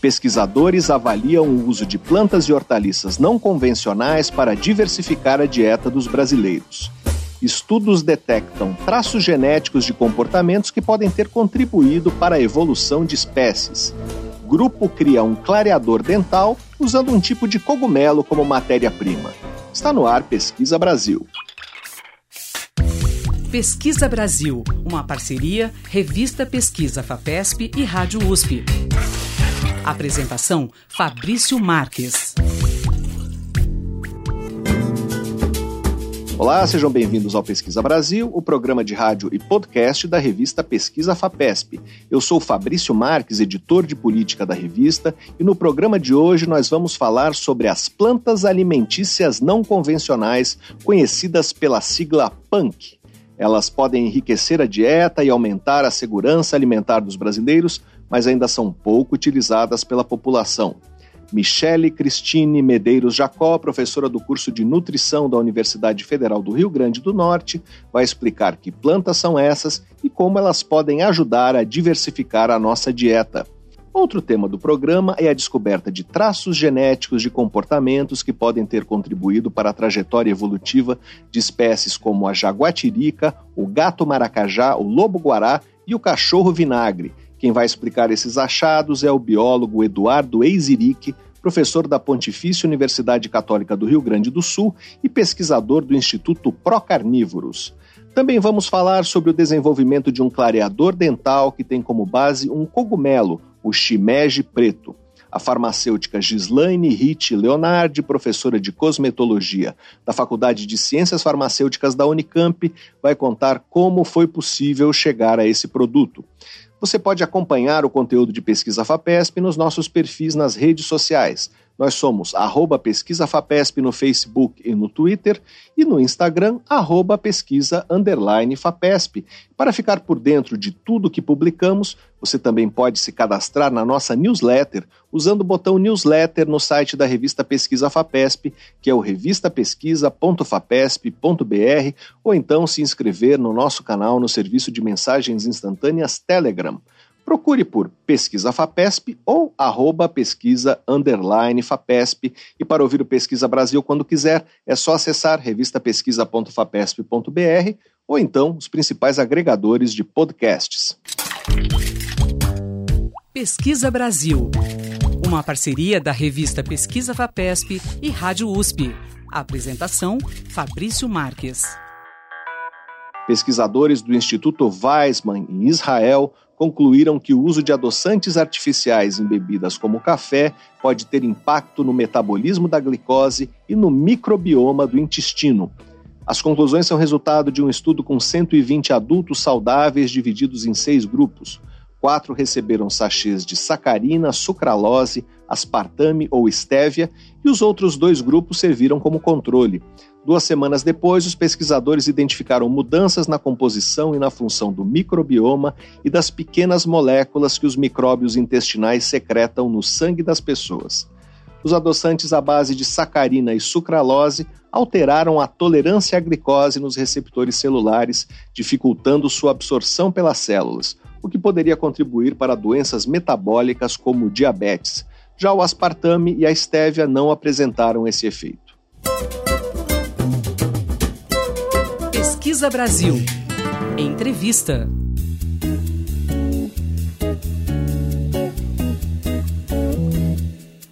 Pesquisadores avaliam o uso de plantas e hortaliças não convencionais para diversificar a dieta dos brasileiros. Estudos detectam traços genéticos de comportamentos que podem ter contribuído para a evolução de espécies. Grupo cria um clareador dental usando um tipo de cogumelo como matéria-prima. Está no ar Pesquisa Brasil. Pesquisa Brasil, uma parceria Revista Pesquisa FAPESP e Rádio USP. Apresentação Fabrício Marques. Olá, sejam bem-vindos ao Pesquisa Brasil, o programa de rádio e podcast da revista Pesquisa FAPESP. Eu sou Fabrício Marques, editor de política da revista, e no programa de hoje nós vamos falar sobre as plantas alimentícias não convencionais, conhecidas pela sigla PANC. Elas podem enriquecer a dieta e aumentar a segurança alimentar dos brasileiros, mas ainda são pouco utilizadas pela população. Michele Cristine Medeiros Jacó, professora do curso de nutrição da Universidade Federal do Rio Grande do Norte, vai explicar que plantas são essas e como elas podem ajudar a diversificar a nossa dieta. Outro tema do programa é a descoberta de traços genéticos de comportamentos que podem ter contribuído para a trajetória evolutiva de espécies como a jaguatirica, o gato maracajá, o lobo-guará e o cachorro vinagre, quem vai explicar esses achados é o biólogo Eduardo Eiziric, professor da Pontifícia Universidade Católica do Rio Grande do Sul e pesquisador do Instituto Procarnívoros. Também vamos falar sobre o desenvolvimento de um clareador dental que tem como base um cogumelo, o shimeji preto. A farmacêutica Gislaine Ritt Leonardi, professora de cosmetologia da Faculdade de Ciências Farmacêuticas da Unicamp, vai contar como foi possível chegar a esse produto. Você pode acompanhar o conteúdo de Pesquisa FAPESP nos nossos perfis nas redes sociais. Nós somos arroba Pesquisa FAPESP no Facebook e no Twitter e no Instagram, arroba Pesquisa underline FAPESP. Para ficar por dentro de tudo que publicamos, você também pode se cadastrar na nossa newsletter usando o botão newsletter no site da revista Pesquisa FAPESP, que é o revistapesquisa.fapesp.br, ou então se inscrever no nosso canal no serviço de mensagens instantâneas Telegram procure por Pesquisa FAPESP ou arroba pesquisa underline FAPESP. E para ouvir o Pesquisa Brasil quando quiser, é só acessar revistapesquisa.fapesp.br ou então os principais agregadores de podcasts. Pesquisa Brasil, uma parceria da revista Pesquisa FAPESP e Rádio USP. A apresentação, Fabrício Marques. Pesquisadores do Instituto Weizmann, em Israel, concluíram que o uso de adoçantes artificiais em bebidas como o café pode ter impacto no metabolismo da glicose e no microbioma do intestino. As conclusões são resultado de um estudo com 120 adultos saudáveis divididos em seis grupos. Quatro receberam sachês de sacarina, sucralose, aspartame ou estévia e os outros dois grupos serviram como controle. Duas semanas depois, os pesquisadores identificaram mudanças na composição e na função do microbioma e das pequenas moléculas que os micróbios intestinais secretam no sangue das pessoas. Os adoçantes à base de sacarina e sucralose alteraram a tolerância à glicose nos receptores celulares, dificultando sua absorção pelas células, o que poderia contribuir para doenças metabólicas como diabetes. Já o aspartame e a estévia não apresentaram esse efeito. Pesquisa Brasil. Entrevista.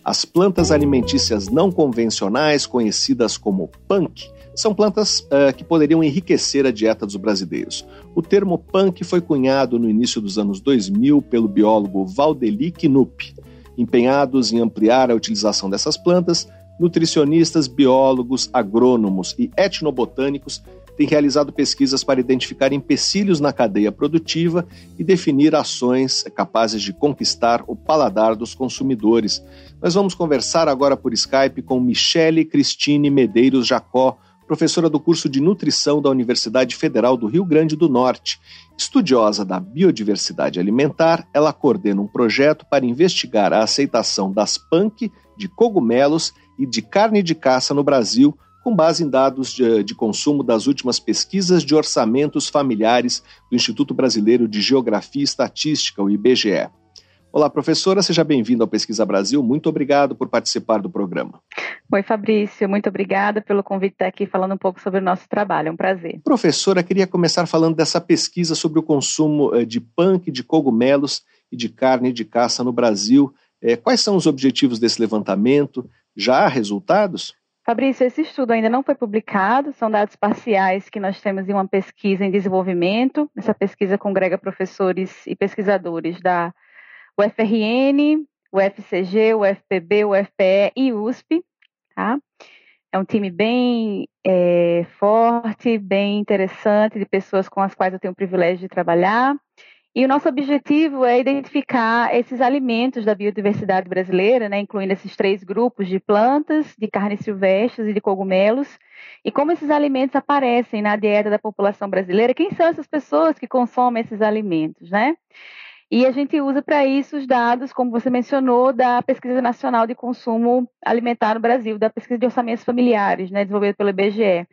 As plantas alimentícias não convencionais, conhecidas como punk, são plantas uh, que poderiam enriquecer a dieta dos brasileiros. O termo punk foi cunhado no início dos anos 2000 pelo biólogo Valdeli Knupp. Empenhados em ampliar a utilização dessas plantas, nutricionistas, biólogos, agrônomos e etnobotânicos tem realizado pesquisas para identificar empecilhos na cadeia produtiva e definir ações capazes de conquistar o paladar dos consumidores. Nós vamos conversar agora por Skype com Michele Cristine Medeiros Jacó, professora do curso de nutrição da Universidade Federal do Rio Grande do Norte. Estudiosa da biodiversidade alimentar, ela coordena um projeto para investigar a aceitação das punk, de cogumelos e de carne de caça no Brasil com base em dados de, de, consumo das últimas pesquisas de orçamentos familiares do Instituto Brasileiro de Geografia e Estatística, o IBGE. Olá, professora, seja bem-vinda ao Pesquisa Brasil. Muito obrigado por participar do programa. Oi, Fabrício, muito obrigada pelo convite de estar aqui falando um pouco sobre o nosso trabalho. É um prazer. Professora, queria começar falando dessa pesquisa sobre o consumo eh, de punk, de cogumelos e de carne de caça no Brasil. Eh, quais são os objetivos desse levantamento? Já há resultados? Fabrício, esse estudo ainda não foi publicado, são dados parciais que nós temos em uma pesquisa em desenvolvimento. Essa pesquisa congrega professores e pesquisadores da UFRN, UFCG, UFPB, UFPE e USP. Tá? É um time bem é, forte, bem interessante, de pessoas com as quais eu tenho o privilégio de trabalhar. E o nosso objetivo é identificar esses alimentos da biodiversidade brasileira, né, incluindo esses três grupos de plantas, de carnes silvestres e de cogumelos, e como esses alimentos aparecem na dieta da população brasileira, quem são essas pessoas que consomem esses alimentos, né? E a gente usa para isso os dados, como você mencionou, da Pesquisa Nacional de Consumo Alimentar no Brasil, da pesquisa de orçamentos familiares, né, desenvolvida pelo IBGE.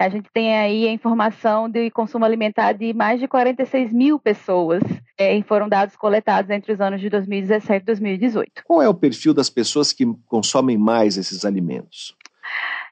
A gente tem aí a informação de consumo alimentar de mais de 46 mil pessoas, é, e foram dados coletados entre os anos de 2017 e 2018. Qual é o perfil das pessoas que consomem mais esses alimentos?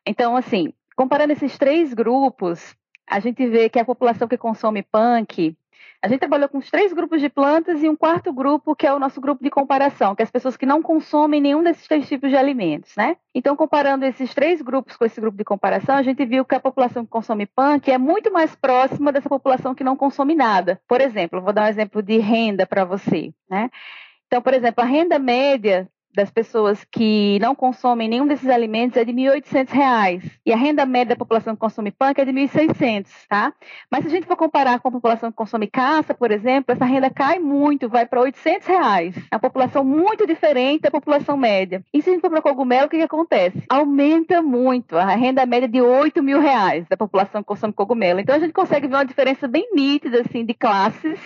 Então, assim, comparando esses três grupos, a gente vê que a população que consome punk a gente trabalhou com os três grupos de plantas e um quarto grupo, que é o nosso grupo de comparação, que é as pessoas que não consomem nenhum desses três tipos de alimentos, né? Então, comparando esses três grupos com esse grupo de comparação, a gente viu que a população que consome punk é muito mais próxima dessa população que não consome nada. Por exemplo, vou dar um exemplo de renda para você, né? Então, por exemplo, a renda média das pessoas que não consomem nenhum desses alimentos é de R$ 1.800 e a renda média da população que consome punk é de R$ 1.600, tá? Mas se a gente for comparar com a população que consome caça, por exemplo, essa renda cai muito, vai para 800 reais. É uma população muito diferente da população média. E se a gente for para cogumelo, o que, que acontece? Aumenta muito a renda média de 8 mil reais da população que consome cogumelo. Então a gente consegue ver uma diferença bem nítida assim de classes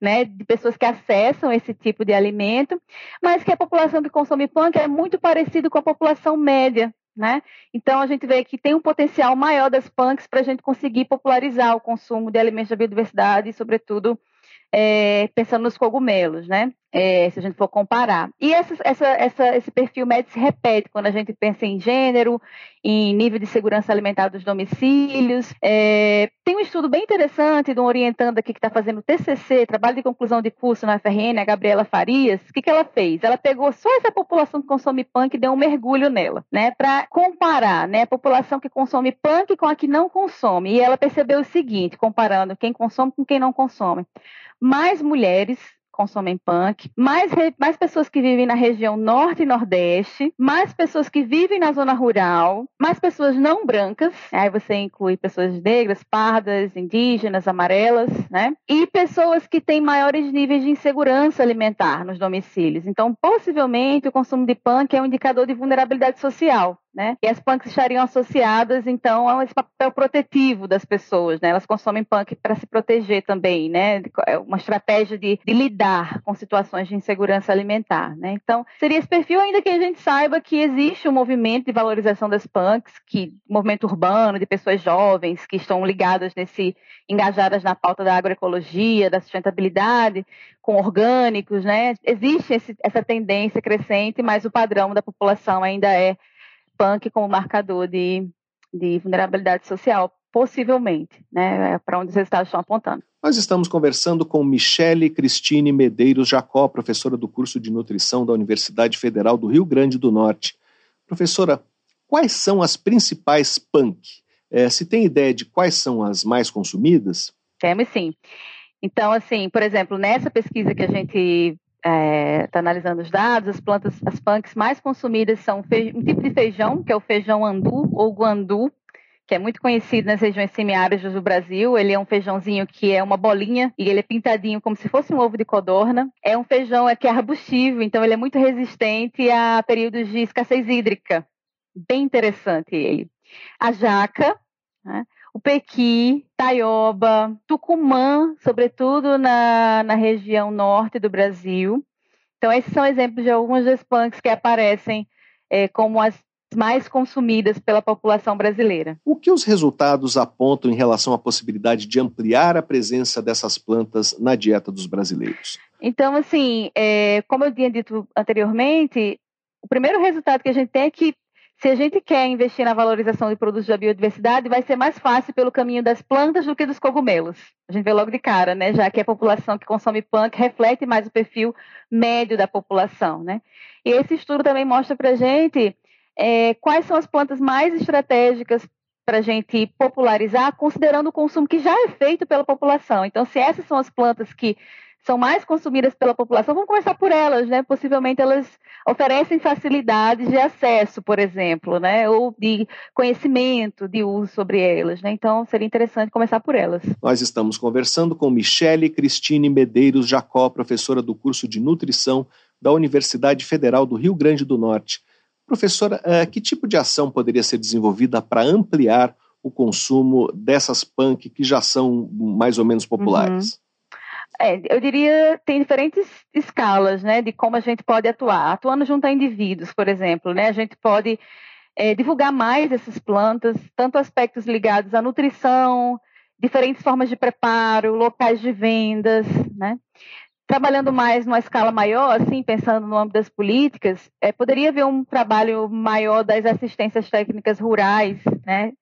né, de pessoas que acessam esse tipo de alimento, mas que a população que consome punk é muito parecido com a população média. Né? Então a gente vê que tem um potencial maior das punks para a gente conseguir popularizar o consumo de alimentos da biodiversidade sobretudo, é, pensando nos cogumelos, né? É, se a gente for comparar. E essa, essa, essa, esse perfil médio se repete quando a gente pensa em gênero, em nível de segurança alimentar dos domicílios. É, tem um estudo bem interessante de um orientando aqui que está fazendo TCC, trabalho de conclusão de curso na FRN, a Gabriela Farias. O que, que ela fez? Ela pegou só essa população que consome punk e deu um mergulho nela, né? Para comparar, né? A população que consome punk com a que não consome. E ela percebeu o seguinte, comparando quem consome com quem não consome mais mulheres consomem punk, mais, mais pessoas que vivem na região norte e nordeste, mais pessoas que vivem na zona rural, mais pessoas não brancas, aí você inclui pessoas negras, pardas, indígenas, amarelas, né? E pessoas que têm maiores níveis de insegurança alimentar nos domicílios. Então, possivelmente, o consumo de punk é um indicador de vulnerabilidade social né? E as punks estariam associadas, então, a esse papel protetivo das pessoas, né? Elas consomem punk para se proteger também, né? É uma estratégia de, de, lidar com situações de insegurança alimentar, né? Então, seria esse perfil, ainda que a gente saiba que existe um movimento de valorização das punks, que movimento urbano de pessoas jovens que estão ligadas nesse, engajadas na pauta da agroecologia, da sustentabilidade, com orgânicos, né? Existe esse, essa tendência crescente, mas o padrão da população ainda é punk como marcador de, de vulnerabilidade social, possivelmente, né, é para onde os resultados estão apontando. Nós estamos conversando com Michele Cristine Medeiros Jacó, professora do curso de nutrição da Universidade Federal do Rio Grande do Norte. Professora, quais são as principais punk? É, se tem ideia de quais são as mais consumidas? Temos sim. Então, assim, por exemplo, nessa pesquisa que a gente está é, tá analisando os dados, as plantas, as punks mais consumidas são um tipo de feijão, que é o feijão andu ou guandu, que é muito conhecido nas regiões semiáridas do Brasil. Ele é um feijãozinho que é uma bolinha e ele é pintadinho como se fosse um ovo de codorna. É um feijão que é arbustivo, então ele é muito resistente a períodos de escassez hídrica. Bem interessante ele. A jaca, né? O pequi, taioba, tucumã, sobretudo na, na região norte do Brasil. Então, esses são exemplos de algumas das punks que aparecem é, como as mais consumidas pela população brasileira. O que os resultados apontam em relação à possibilidade de ampliar a presença dessas plantas na dieta dos brasileiros? Então, assim, é, como eu tinha dito anteriormente, o primeiro resultado que a gente tem é que se a gente quer investir na valorização de produtos da biodiversidade, vai ser mais fácil pelo caminho das plantas do que dos cogumelos. A gente vê logo de cara, né? Já que a população que consome punk reflete mais o perfil médio da população, né? E esse estudo também mostra para a gente é, quais são as plantas mais estratégicas para a gente popularizar, considerando o consumo que já é feito pela população. Então, se essas são as plantas que são mais consumidas pela população, vamos começar por elas, né? Possivelmente elas oferecem facilidades de acesso, por exemplo, né? Ou de conhecimento, de uso sobre elas, né? Então seria interessante começar por elas. Nós estamos conversando com Michele Cristine Medeiros Jacó, professora do curso de nutrição da Universidade Federal do Rio Grande do Norte. Professora, eh, que tipo de ação poderia ser desenvolvida para ampliar o consumo dessas punk que já são mais ou menos populares? Uhum. É, eu diria tem diferentes escalas, né, de como a gente pode atuar. Atuando junto a indivíduos, por exemplo, né, a gente pode é, divulgar mais essas plantas, tanto aspectos ligados à nutrição, diferentes formas de preparo, locais de vendas, né. Trabalhando mais numa escala maior, assim, pensando no âmbito das políticas, é, poderia haver um trabalho maior das assistências técnicas rurais, né,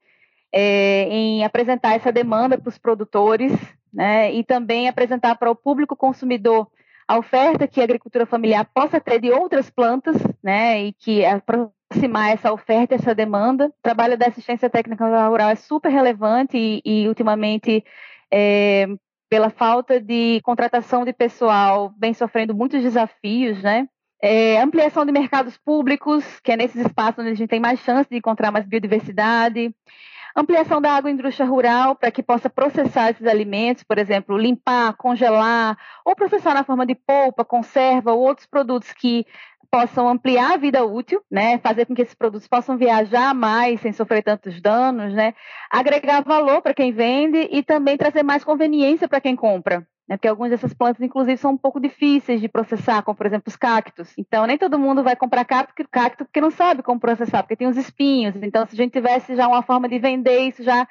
é, em apresentar essa demanda para os produtores, né, e também apresentar para o público consumidor a oferta que a agricultura familiar possa ter de outras plantas, né, e que aproximar essa oferta, essa demanda. O trabalho da assistência técnica rural é super relevante e, e ultimamente, é, pela falta de contratação de pessoal, vem sofrendo muitos desafios, né? É, ampliação de mercados públicos, que é nesses espaços onde a gente tem mais chance de encontrar mais biodiversidade. Ampliação da água indústria rural para que possa processar esses alimentos, por exemplo, limpar, congelar, ou processar na forma de polpa, conserva ou outros produtos que possam ampliar a vida útil, né, fazer com que esses produtos possam viajar mais sem sofrer tantos danos, né, agregar valor para quem vende e também trazer mais conveniência para quem compra né? Porque algumas dessas plantas, inclusive, são um pouco difíceis de processar, como por exemplo os cactos. Então, nem todo mundo vai comprar cacto, porque não sabe como processar, porque tem os espinhos. Então, se a gente tivesse já uma forma de vender isso já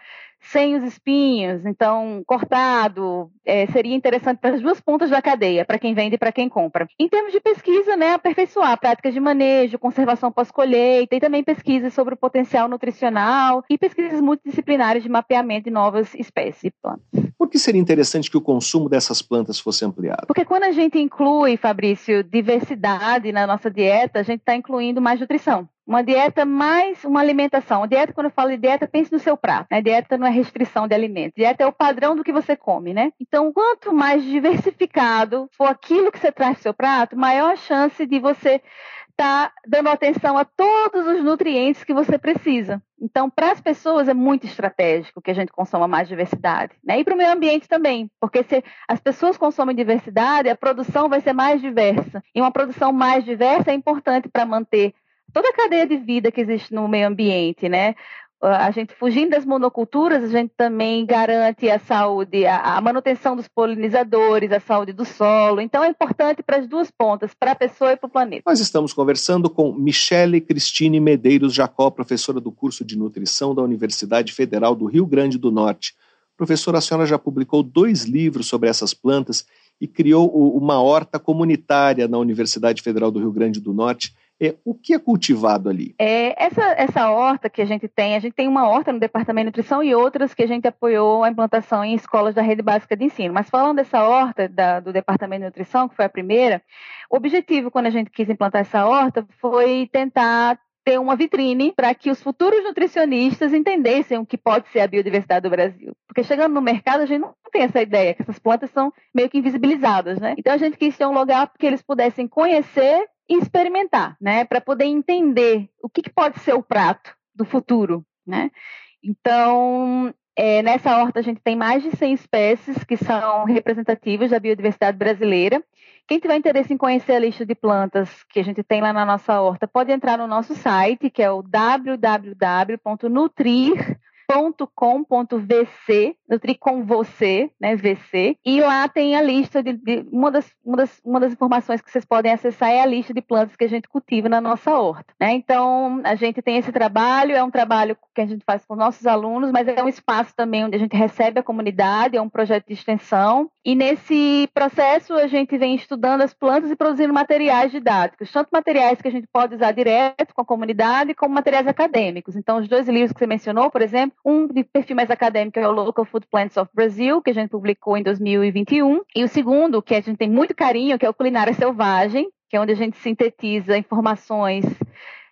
sem os espinhos, então cortado, é, seria interessante para as duas pontas da cadeia, para quem vende e para quem compra. Em termos de pesquisa, né, aperfeiçoar práticas de manejo, conservação pós-colheita e também pesquisas sobre o potencial nutricional e pesquisas multidisciplinares de mapeamento de novas espécies de plantas. Por que seria interessante que o consumo dessas plantas fosse ampliado? Porque quando a gente inclui, Fabrício, diversidade na nossa dieta, a gente está incluindo mais nutrição uma dieta mais uma alimentação. Dieta, quando eu falo de dieta, pense no seu prato. Né? dieta não é restrição de alimentos. Dieta é o padrão do que você come, né? Então, quanto mais diversificado for aquilo que você traz no seu prato, maior a chance de você estar tá dando atenção a todos os nutrientes que você precisa. Então, para as pessoas é muito estratégico que a gente consuma mais diversidade, né? E para o meio ambiente também, porque se as pessoas consomem diversidade, a produção vai ser mais diversa. E uma produção mais diversa é importante para manter toda a cadeia de vida que existe no meio ambiente, né? A gente fugindo das monoculturas, a gente também garante a saúde, a, manutenção dos polinizadores, a saúde do solo. Então é importante para as duas pontas, para a pessoa e para o planeta. Nós estamos conversando com Michele Cristine Medeiros Jacó, professora do curso de nutrição da Universidade Federal do Rio Grande do Norte. Professora, a senhora já publicou dois livros sobre essas plantas e criou uma horta comunitária na Universidade Federal do Rio Grande do Norte é, o que é cultivado ali? É, essa, essa horta que a gente tem, a gente tem uma horta no Departamento de Nutrição e outras que a gente apoiou a implantação em escolas da rede básica de ensino. Mas falando dessa horta da, do Departamento de Nutrição, que foi a primeira, o objetivo quando a gente quis implantar essa horta foi tentar ter uma vitrine para que os futuros nutricionistas entendessem o que pode ser a biodiversidade do Brasil. Porque chegando no mercado, a gente não tem essa ideia, que essas plantas são meio que invisibilizadas, né? Então a gente quis ter um lugar que eles pudessem conhecer e experimentar, né? Para poder entender o que, que, pode ser o prato do futuro, né? Então, é, nessa horta a gente tem mais de 100 espécies que são representativas da biodiversidade brasileira. Quem tiver interesse em conhecer a lista de plantas que a gente tem lá na nossa horta, pode entrar no nosso site, que é o www.nutrir, nutri.com.vc, Nutri com você, né, VC, e lá tem a lista de, de, uma, das, uma, das, uma das informações que vocês podem acessar é a lista de plantas que a gente cultiva na nossa horta, né? Então, a gente tem esse trabalho, é um trabalho que a gente faz com nossos alunos, mas é um espaço também onde a gente recebe a comunidade, é um projeto de extensão, e nesse processo a gente vem estudando as plantas e produzindo materiais didáticos, tanto materiais que a gente pode usar direto com a comunidade, como materiais acadêmicos. Então, os dois livros que você mencionou, por exemplo, um de perfil mais acadêmico é o Local Food Plants of Brazil, que a gente publicou em 2021, e o segundo, que a gente tem muito carinho, que é o Culinária Selvagem, que é onde a gente sintetiza informações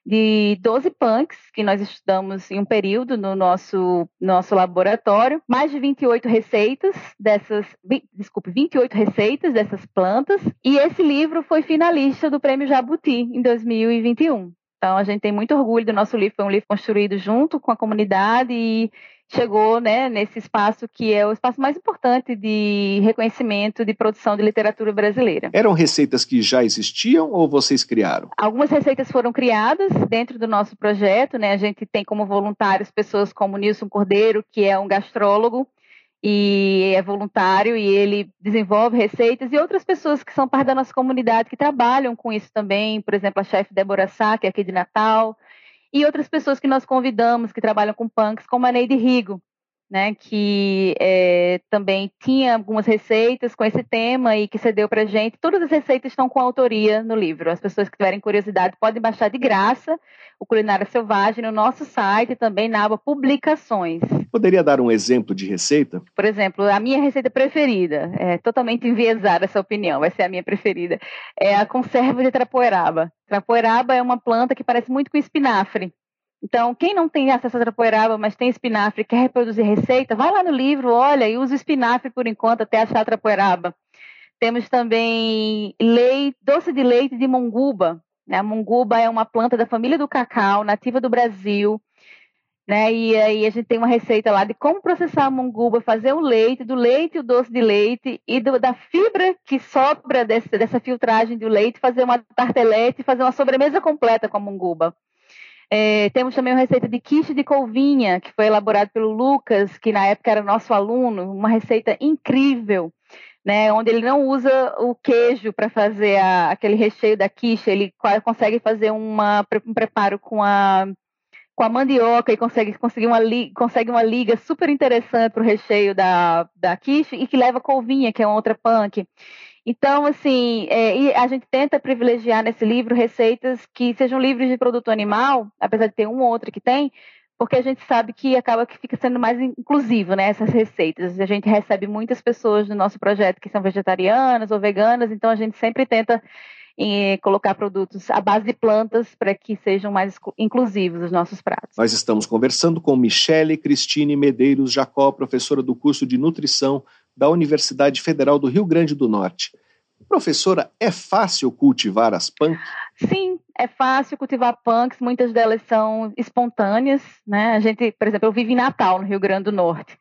de 12 punks que nós estudamos em um período no nosso, nosso laboratório, mais de 28 receitas dessas, desculpe, 28 receitas dessas plantas, e esse livro foi finalista do Prêmio Jabuti em 2021. Então a gente tem muito orgulho do nosso livro, foi um livro construído junto com a comunidade e chegou né, nesse espaço que é o espaço mais importante de reconhecimento de produção de literatura brasileira. Eram receitas que já existiam ou vocês criaram? Algumas receitas foram criadas dentro do nosso projeto. Né? A gente tem como voluntários pessoas como Nilson Cordeiro, que é um gastrólogo e é voluntário e ele desenvolve receitas e outras pessoas que são parte da nossa comunidade que trabalham com isso também, por exemplo, a chefe Débora Sá, que é aqui de Natal, e outras pessoas que nós convidamos que trabalham com punks, como a Neide Rigo, né, que é, também tinha algumas receitas com esse tema e que cedeu para gente. Todas as receitas estão com autoria no livro. As pessoas que tiverem curiosidade podem baixar de graça o Culinária Selvagem no nosso site e também na aba Publicações. Poderia dar um exemplo de receita? Por exemplo, a minha receita preferida, é totalmente enviesada essa opinião, vai ser a minha preferida, é a conserva de trapoeraba. Trapoeraba é uma planta que parece muito com espinafre. Então, quem não tem acesso a trapoeraba, mas tem espinafre e quer reproduzir receita, vai lá no livro, olha e usa o espinafre por enquanto até achar a trapoeraba. Temos também leite, doce de leite de monguba. Né? A monguba é uma planta da família do cacau, nativa do Brasil. Né? E aí a gente tem uma receita lá de como processar a monguba, fazer o leite, do leite o doce de leite e do, da fibra que sobra desse, dessa filtragem do leite, fazer uma tartelete, fazer uma sobremesa completa com a monguba. É, temos também uma receita de quiche de colvinha, que foi elaborada pelo Lucas, que na época era nosso aluno, uma receita incrível, né, onde ele não usa o queijo para fazer a, aquele recheio da quiche, ele consegue fazer uma, um preparo com a com a mandioca e consegue, conseguir uma, consegue uma liga super interessante para o recheio da, da quiche e que leva couvinha, que é uma outra punk. Então, assim, é, a gente tenta privilegiar nesse livro receitas que sejam livres de produto animal, apesar de ter um ou outro que tem, porque a gente sabe que acaba que fica sendo mais inclusivo, né, essas receitas. A gente recebe muitas pessoas do nosso projeto que são vegetarianas ou veganas, então a gente sempre tenta em colocar produtos à base de plantas para que sejam mais inclusivos os nossos pratos. Nós estamos conversando com Michele Cristine Medeiros Jacó, professora do curso de nutrição da Universidade Federal do Rio Grande do Norte. Professora, é fácil cultivar as punks? Sim, é fácil cultivar punks, muitas delas são espontâneas, né? A gente, por exemplo, eu vivo em Natal, no Rio Grande do Norte.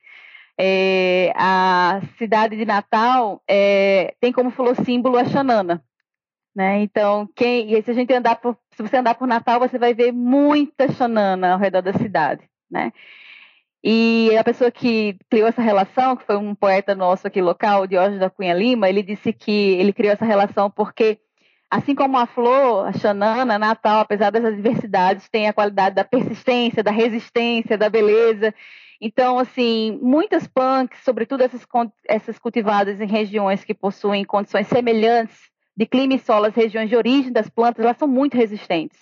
É, a cidade de Natal é, tem como falou símbolo a xanana, né? Então, quem, se a gente andar por, se você andar por Natal, você vai ver muita xanana ao redor da cidade, né? E a pessoa que criou essa relação, que foi um poeta nosso aqui local, Diógenes da Cunha Lima, ele disse que ele criou essa relação porque, assim como a flor, a xanana, Natal, apesar das adversidades, tem a qualidade da persistência, da resistência, da beleza. Então, assim, muitas punks, sobretudo essas, essas cultivadas em regiões que possuem condições semelhantes de clima e solo, as regiões de origem das plantas, elas são muito resistentes.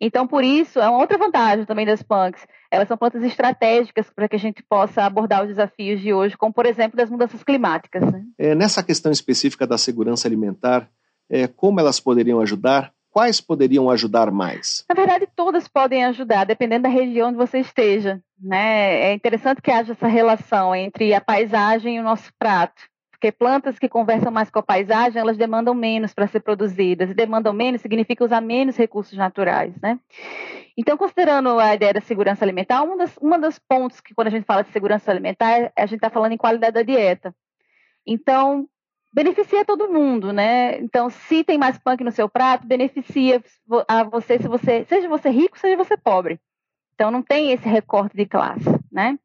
Então, por isso, é uma outra vantagem também das punks. Elas são plantas estratégicas para que a gente possa abordar os desafios de hoje, como, por exemplo, das mudanças climáticas. Né? É, nessa questão específica da segurança alimentar, é, como elas poderiam ajudar? Quais poderiam ajudar mais? Na verdade, todas podem ajudar, dependendo da região onde você esteja. Né? É interessante que haja essa relação entre a paisagem e o nosso prato porque plantas que conversam mais com a paisagem, elas demandam menos para ser produzidas, e demandam menos significa usar menos recursos naturais, né? Então, considerando a ideia da segurança alimentar, um dos, uma dos pontos que quando a gente fala de segurança alimentar, a gente está falando em qualidade da dieta. Então, beneficia todo mundo, né? Então, se tem mais punk no seu prato, beneficia a você, se você, seja você rico, seja você pobre. Então, não tem esse recorte de classe, né?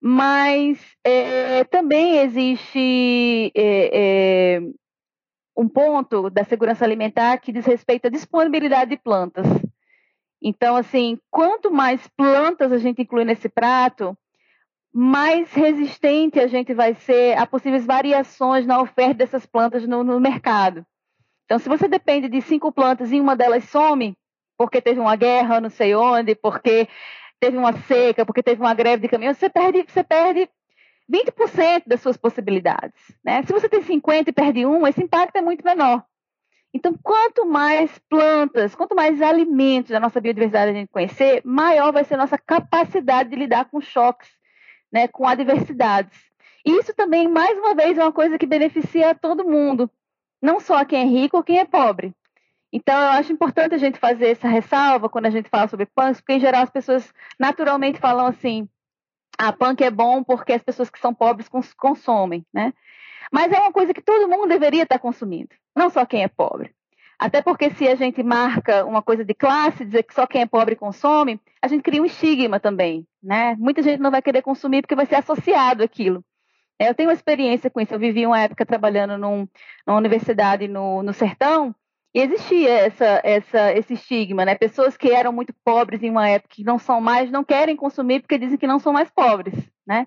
Mas é, também existe é, é, um ponto da segurança alimentar que diz respeito à disponibilidade de plantas. Então, assim, quanto mais plantas a gente inclui nesse prato, mais resistente a gente vai ser a possíveis variações na oferta dessas plantas no, no mercado. Então, se você depende de cinco plantas e uma delas some, porque teve uma guerra, não sei onde, porque teve uma seca, porque teve uma greve de caminhão, você perde, você perde 20% das suas possibilidades. Né? Se você tem 50 e perde um, esse impacto é muito menor. Então, quanto mais plantas, quanto mais alimentos da nossa biodiversidade a gente conhecer, maior vai ser a nossa capacidade de lidar com choques, né, com adversidades. Isso também, mais uma vez, é uma coisa que beneficia a todo mundo, não só quem é rico ou quem é pobre. Então, eu acho importante a gente fazer essa ressalva quando a gente fala sobre punk, porque, em geral, as pessoas naturalmente falam assim: ah, punk é bom porque as pessoas que são pobres cons consomem, né? Mas é uma coisa que todo mundo deveria estar consumindo, não só quem é pobre. Até porque se a gente marca uma coisa de classe, dizer que só quem é pobre consome, a gente cria um estigma também, né? Muita gente não vai querer consumir porque vai ser associado aquilo. Eu tenho uma experiência com isso. Eu vivi uma época trabalhando num, numa universidade no, no sertão e existia essa, essa, esse estigma, né? Pessoas que eram muito pobres em uma época que não são mais, não querem consumir porque dizem que não são mais pobres, né?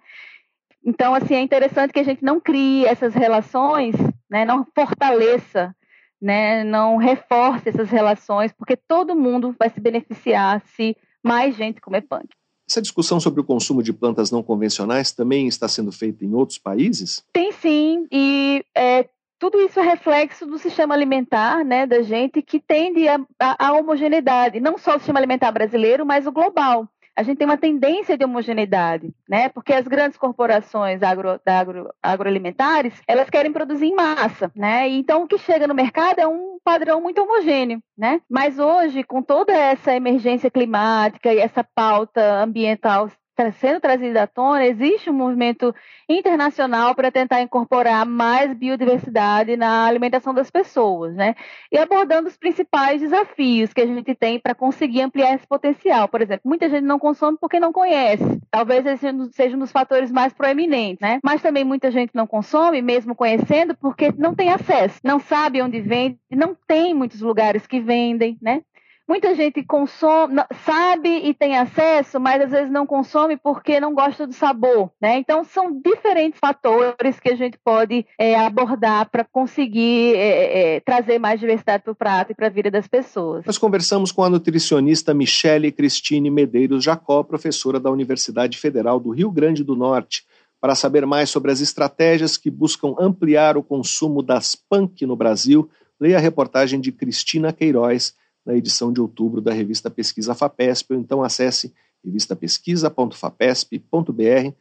Então, assim, é interessante que a gente não crie essas relações, né? Não fortaleça, né? Não reforce essas relações, porque todo mundo vai se beneficiar se mais gente comer punk. Essa discussão sobre o consumo de plantas não convencionais também está sendo feita em outros países? Tem sim, e é, tudo isso é reflexo do sistema alimentar né, da gente que tende à homogeneidade, não só o sistema alimentar brasileiro, mas o global. A gente tem uma tendência de homogeneidade, né? Porque as grandes corporações agro, agro, agroalimentares, elas querem produzir em massa, né? Então o que chega no mercado é um padrão muito homogêneo, né? Mas hoje, com toda essa emergência climática e essa pauta ambiental sendo trazida à tona, existe um movimento internacional para tentar incorporar mais biodiversidade na alimentação das pessoas, né? E abordando os principais desafios que a gente tem para conseguir ampliar esse potencial. Por exemplo, muita gente não consome porque não conhece. Talvez esse seja um dos fatores mais proeminentes, né? Mas também muita gente não consome, mesmo conhecendo, porque não tem acesso, não sabe onde vende, não tem muitos lugares que vendem, né? Muita gente consome, sabe e tem acesso, mas às vezes não consome porque não gosta do sabor, né? Então são diferentes fatores que a gente pode é, abordar para conseguir é, é, trazer mais diversidade para o prato e para a vida das pessoas. Nós conversamos com a nutricionista Michele Cristine Medeiros Jacó, professora da Universidade Federal do Rio Grande do Norte, para saber mais sobre as estratégias que buscam ampliar o consumo das punk no Brasil. Leia a reportagem de Cristina Queiroz na edição de outubro da revista Pesquisa FAPESP, ou então acesse revistapesquisa.fapesp.br.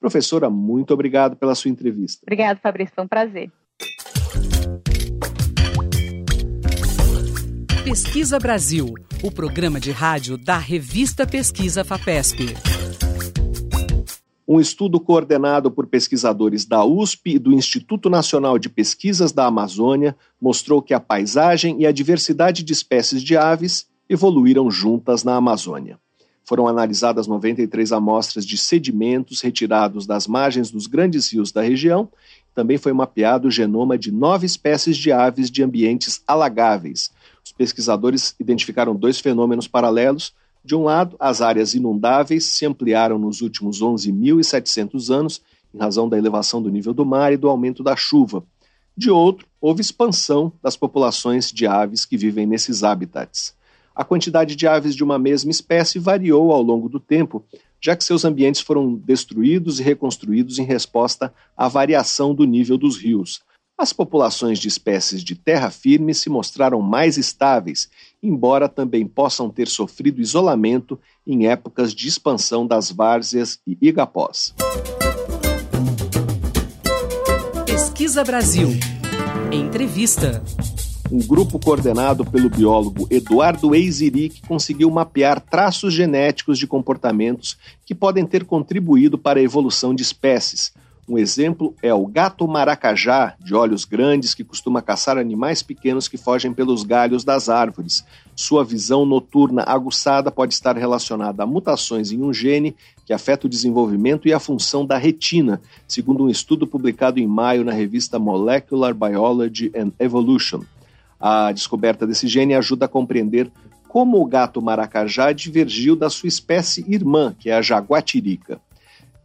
Professora, muito obrigado pela sua entrevista. Obrigado, Fabrício, foi um prazer. Pesquisa Brasil, o programa de rádio da revista Pesquisa FAPESP. Um estudo coordenado por pesquisadores da USP e do Instituto Nacional de Pesquisas da Amazônia mostrou que a paisagem e a diversidade de espécies de aves evoluíram juntas na Amazônia. Foram analisadas 93 amostras de sedimentos retirados das margens dos grandes rios da região. Também foi mapeado o genoma de nove espécies de aves de ambientes alagáveis. Os pesquisadores identificaram dois fenômenos paralelos de um lado, as áreas inundáveis se ampliaram nos últimos 11.700 anos, em razão da elevação do nível do mar e do aumento da chuva. De outro, houve expansão das populações de aves que vivem nesses habitats. A quantidade de aves de uma mesma espécie variou ao longo do tempo, já que seus ambientes foram destruídos e reconstruídos em resposta à variação do nível dos rios. As populações de espécies de terra firme se mostraram mais estáveis, embora também possam ter sofrido isolamento em épocas de expansão das várzeas e igapós. Pesquisa Brasil. Entrevista. Um grupo coordenado pelo biólogo Eduardo Eiziric conseguiu mapear traços genéticos de comportamentos que podem ter contribuído para a evolução de espécies Um exemplo é o gato maracajá, de olhos grandes, que costuma caçar animais pequenos que fogem pelos galhos das árvores. Sua visão noturna aguçada pode estar relacionada a mutações em um gene que afeta o desenvolvimento e a função da retina, segundo um estudo publicado em maio na revista Molecular Biology and Evolution. A descoberta desse gene ajuda a compreender como o gato maracajá divergiu da sua espécie irmã, que é a jaguatirica.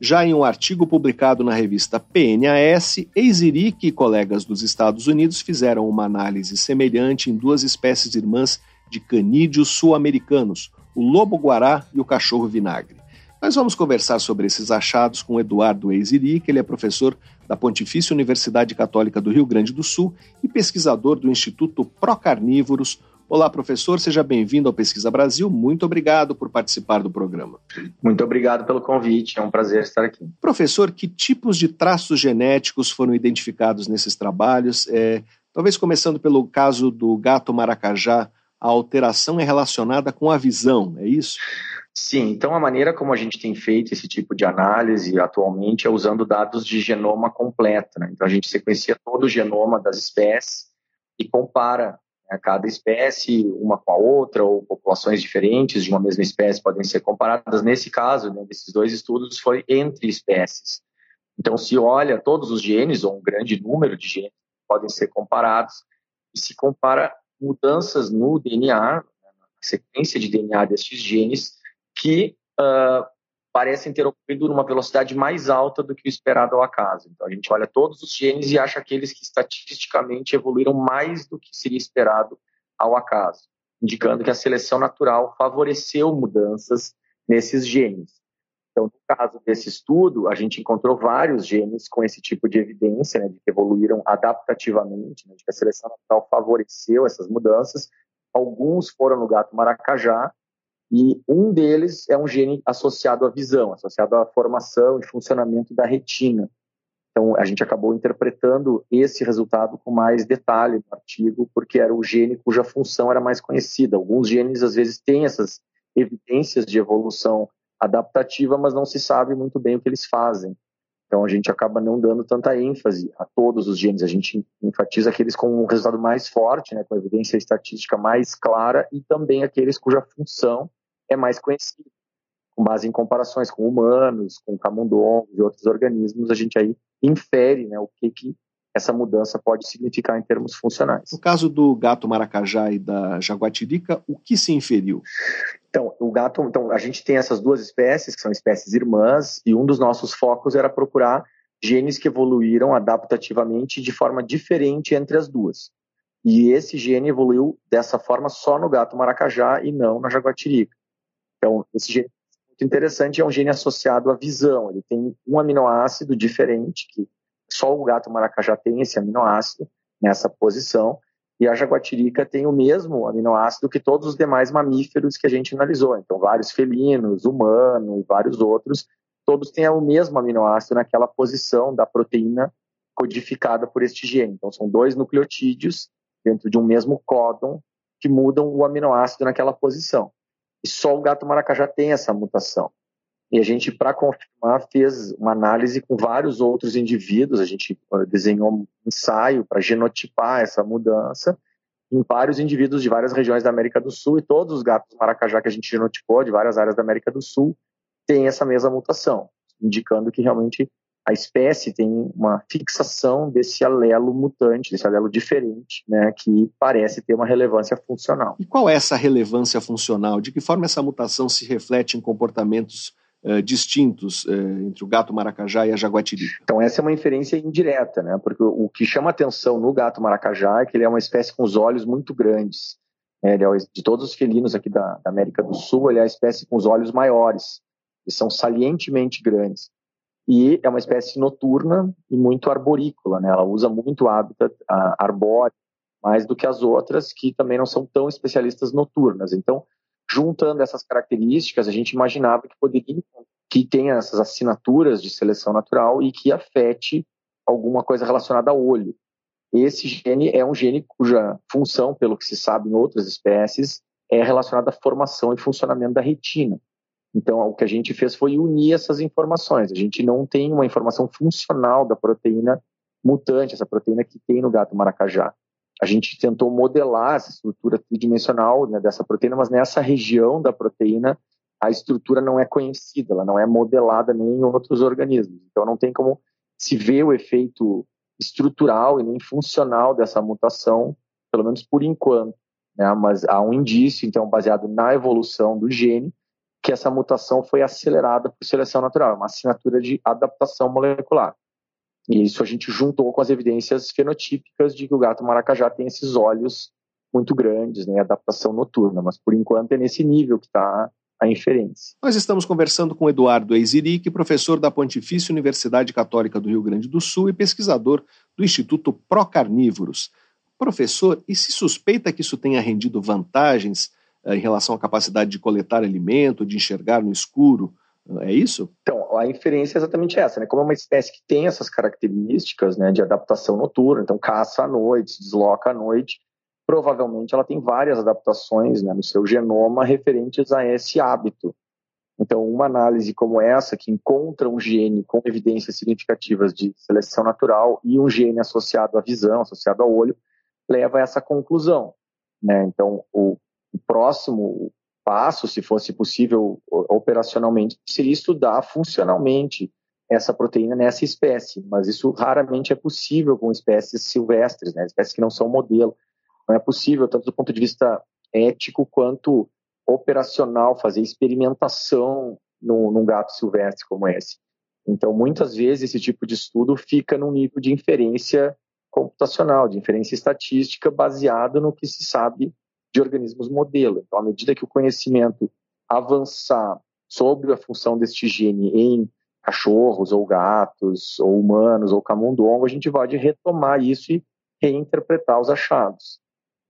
Já em um artigo publicado na revista PNAS, Eiziric e colegas dos Estados Unidos fizeram uma análise semelhante em duas espécies irmãs de canídeos sul-americanos, o lobo-guará e o cachorro vinagre. Nós vamos conversar sobre esses achados com Eduardo Eiziric, ele é professor da Pontifícia Universidade Católica do Rio Grande do Sul e pesquisador do Instituto Procarnívoros, Olá, professor, seja bem-vindo ao Pesquisa Brasil. Muito obrigado por participar do programa. Muito obrigado pelo convite, é um prazer estar aqui. Professor, que tipos de traços genéticos foram identificados nesses trabalhos? É, talvez começando pelo caso do gato maracajá, a alteração é relacionada com a visão, é isso? Sim, então a maneira como a gente tem feito esse tipo de análise atualmente é usando dados de genoma completo. Né? Então a gente sequencia todo o genoma das espécies e compara a cada espécie, uma com a outra, ou populações diferentes de uma mesma espécie podem ser comparadas. Nesse caso, né, desses dois estudos, foi entre espécies. Então, se olha todos os genes, ou um grande número de genes, podem ser comparados, e se compara mudanças no DNA, na sequência de DNA destes genes, que uh, parecem ter ocorrido numa velocidade mais alta do que o esperado ao acaso. Então, a gente olha todos os genes e acha aqueles que estatisticamente evoluíram mais do que seria esperado ao acaso, indicando que a seleção natural favoreceu mudanças nesses genes. Então, no caso desse estudo, a gente encontrou vários genes com esse tipo de evidência, né, de que evoluíram adaptativamente, né, de que a seleção natural favoreceu essas mudanças. Alguns foram no gato maracajá, e um deles é um gene associado à visão, associado à formação e funcionamento da retina. Então, a gente acabou interpretando esse resultado com mais detalhe no artigo, porque era o gene cuja função era mais conhecida. Alguns genes, às vezes, têm essas evidências de evolução adaptativa, mas não se sabe muito bem o que eles fazem. Então, a gente acaba não dando tanta ênfase a todos os genes. A gente enfatiza aqueles com um resultado mais forte, né, com evidência estatística mais clara, e também aqueles cuja função é mais conhecido. Com base em comparações com humanos, com camundongos e outros organismos, a gente aí infere né, o que, que essa mudança pode significar em termos funcionais. No caso do gato maracajá e da jaguatirica, o que se inferiu? Então, o gato, então a gente tem essas duas espécies que são espécies irmãs e um dos nossos focos era procurar genes que evoluíram adaptativamente de forma diferente entre as duas. E esse gene evoluiu dessa forma só no gato maracajá e não na jaguatirica. Então, esse gene é muito interessante é um gene associado à visão. Ele tem um aminoácido diferente, que só o gato maracajá tem esse aminoácido nessa posição, e a jaguatirica tem o mesmo aminoácido que todos os demais mamíferos que a gente analisou. Então, vários felinos, humanos, vários outros, todos têm o mesmo aminoácido naquela posição da proteína codificada por este gene. Então, são dois nucleotídeos dentro de um mesmo códon que mudam o aminoácido naquela posição. E só o gato maracajá tem essa mutação. E a gente, para confirmar, fez uma análise com vários outros indivíduos. A gente uh, desenhou um ensaio para genotipar essa mudança em vários indivíduos de várias regiões da América do Sul. E todos os gatos maracajá que a gente genotipou, de várias áreas da América do Sul, têm essa mesma mutação, indicando que realmente a espécie tem uma fixação desse alelo mutante, desse alelo diferente, né, que parece ter uma relevância funcional. E qual é essa relevância funcional? De que forma essa mutação se reflete em comportamentos uh, distintos uh, entre o gato maracajá e a jaguatirica? Então essa é uma inferência indireta, né, porque o que chama atenção no gato maracajá é que ele é uma espécie com os olhos muito grandes. Né, ele é, de todos os felinos aqui da, da América do Sul, ele é a espécie com os olhos maiores. Eles são salientemente grandes e é uma espécie noturna e muito arborícola, né? Ela usa muito hábitat arbóreo, mais do que as outras, que também não são tão especialistas noturnas. Então, juntando essas características, a gente imaginava que poderia que tenha essas assinaturas de seleção natural e que afete alguma coisa relacionada ao olho. Esse gene é um gene cuja função, pelo que se sabe em outras espécies, é relacionada à formação e funcionamento da retina. Então, o que a gente fez foi unir essas informações. A gente não tem uma informação funcional da proteína mutante, essa proteína que tem no gato maracajá. A gente tentou modelar essa estrutura tridimensional né, dessa proteína, mas nessa região da proteína a estrutura não é conhecida, ela não é modelada nem em outros organismos. Então, não tem como se ver o efeito estrutural e nem funcional dessa mutação, pelo menos por enquanto. Né? Mas há um indício, então, baseado na evolução do gene, que essa mutação foi acelerada por seleção natural, uma assinatura de adaptação molecular. E isso a gente juntou com as evidências fenotípicas de que o gato maracajá tem esses olhos muito grandes, né, adaptação noturna, mas por enquanto é nesse nível que está a inferência. Nós estamos conversando com Eduardo Eiziric, professor da Pontifícia Universidade Católica do Rio Grande do Sul e pesquisador do Instituto Procarnívoros. Professor, e se suspeita que isso tenha rendido vantagens em relação à capacidade de coletar alimento, de enxergar no escuro. É isso? Então, a inferência é exatamente essa, né? Como é uma espécie que tem essas características né, de adaptação noturna, então caça à noite, se desloca à noite, provavelmente ela tem várias adaptações né, no seu genoma referentes a esse hábito. Então, uma análise como essa, que encontra um gene com evidências significativas de seleção natural e um gene associado à visão, associado ao olho, leva a essa conclusão. Né? Então, o o próximo passo, se fosse possível operacionalmente, seria estudar funcionalmente essa proteína nessa espécie, mas isso raramente é possível com espécies silvestres, né? espécies que não são modelo. Não é possível, tanto do ponto de vista ético quanto operacional, fazer experimentação num, num gato silvestre como esse. Então, muitas vezes, esse tipo de estudo fica num nível de inferência computacional, de inferência estatística, baseado no que se sabe de organismos modelo. Então, à medida que o conhecimento avançar sobre a função deste gene em cachorros ou gatos ou humanos ou camundongo, a gente pode retomar isso e reinterpretar os achados.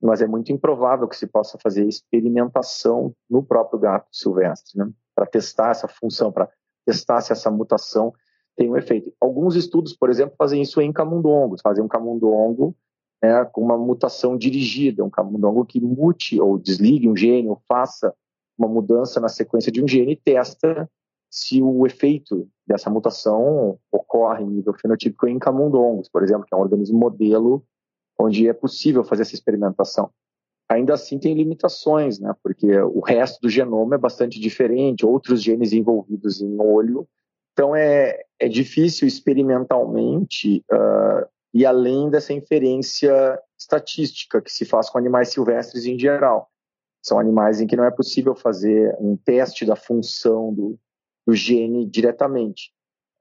Mas é muito improvável que se possa fazer experimentação no próprio gato silvestre, né? para testar essa função, para testar se essa mutação tem um efeito. Alguns estudos, por exemplo, fazem isso em camundongos, fazem um camundongo né, com uma mutação dirigida, um camundongo que mute ou desligue um gene ou faça uma mudança na sequência de um gene e testa se o efeito dessa mutação ocorre em nível fenotípico em camundongos, por exemplo, que é um organismo modelo onde é possível fazer essa experimentação. Ainda assim tem limitações, né, porque o resto do genoma é bastante diferente, outros genes envolvidos em olho, então é, é difícil experimentalmente uh, e além dessa inferência estatística que se faz com animais silvestres em geral. São animais em que não é possível fazer um teste da função do, do gene diretamente,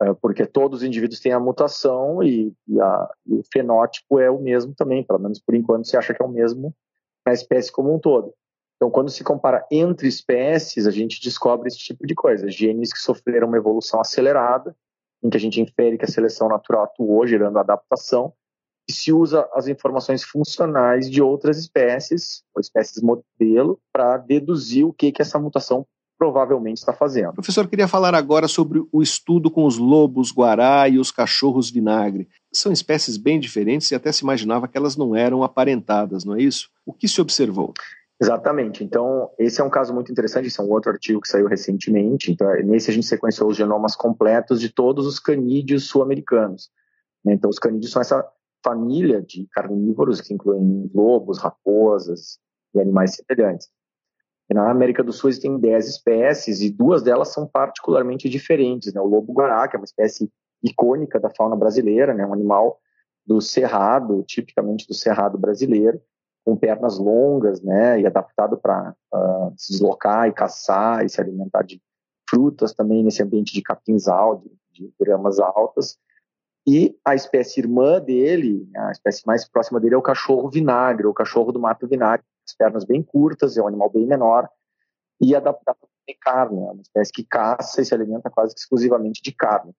é, porque todos os indivíduos têm a mutação e, e, a, e, o fenótipo é o mesmo também, pelo menos por enquanto se acha que é o mesmo na espécie como um todo. Então, quando se compara entre espécies, a gente descobre esse tipo de coisa, genes que sofreram uma evolução acelerada, em que a gente infere que a seleção natural atuou, gerando adaptação, e se usa as informações funcionais de outras espécies, ou espécies modelo, para deduzir o que, que essa mutação provavelmente está fazendo. Professor, queria falar agora sobre o estudo com os lobos guará e os cachorros vinagre. São espécies bem diferentes e até se imaginava que elas não eram aparentadas, não é isso? O que se observou? Exatamente. Então, esse é um caso muito interessante. Esse é um outro artigo que saiu recentemente. Então, nesse a gente sequenciou os genomas completos de todos os canídeos sul-americanos. Né? Então, os canídeos são essa família de carnívoros que incluem lobos, raposas e animais semelhantes. Na América do Sul existem 10 espécies e duas delas são particularmente diferentes. Né? O lobo-guará, que é uma espécie icônica da fauna brasileira, né? um animal do cerrado, tipicamente do cerrado brasileiro, com pernas longas, né, e adaptado para uh, ah, se deslocar e caçar e se alimentar de frutas também nesse ambiente de capinzal, de, de gramas altas. E a espécie irmã dele, a espécie mais próxima dele é o cachorro vinagre, o cachorro do mato vinagre, as pernas bem curtas, é um animal bem menor e adaptado a carne, é uma espécie que caça e se alimenta quase exclusivamente de carne.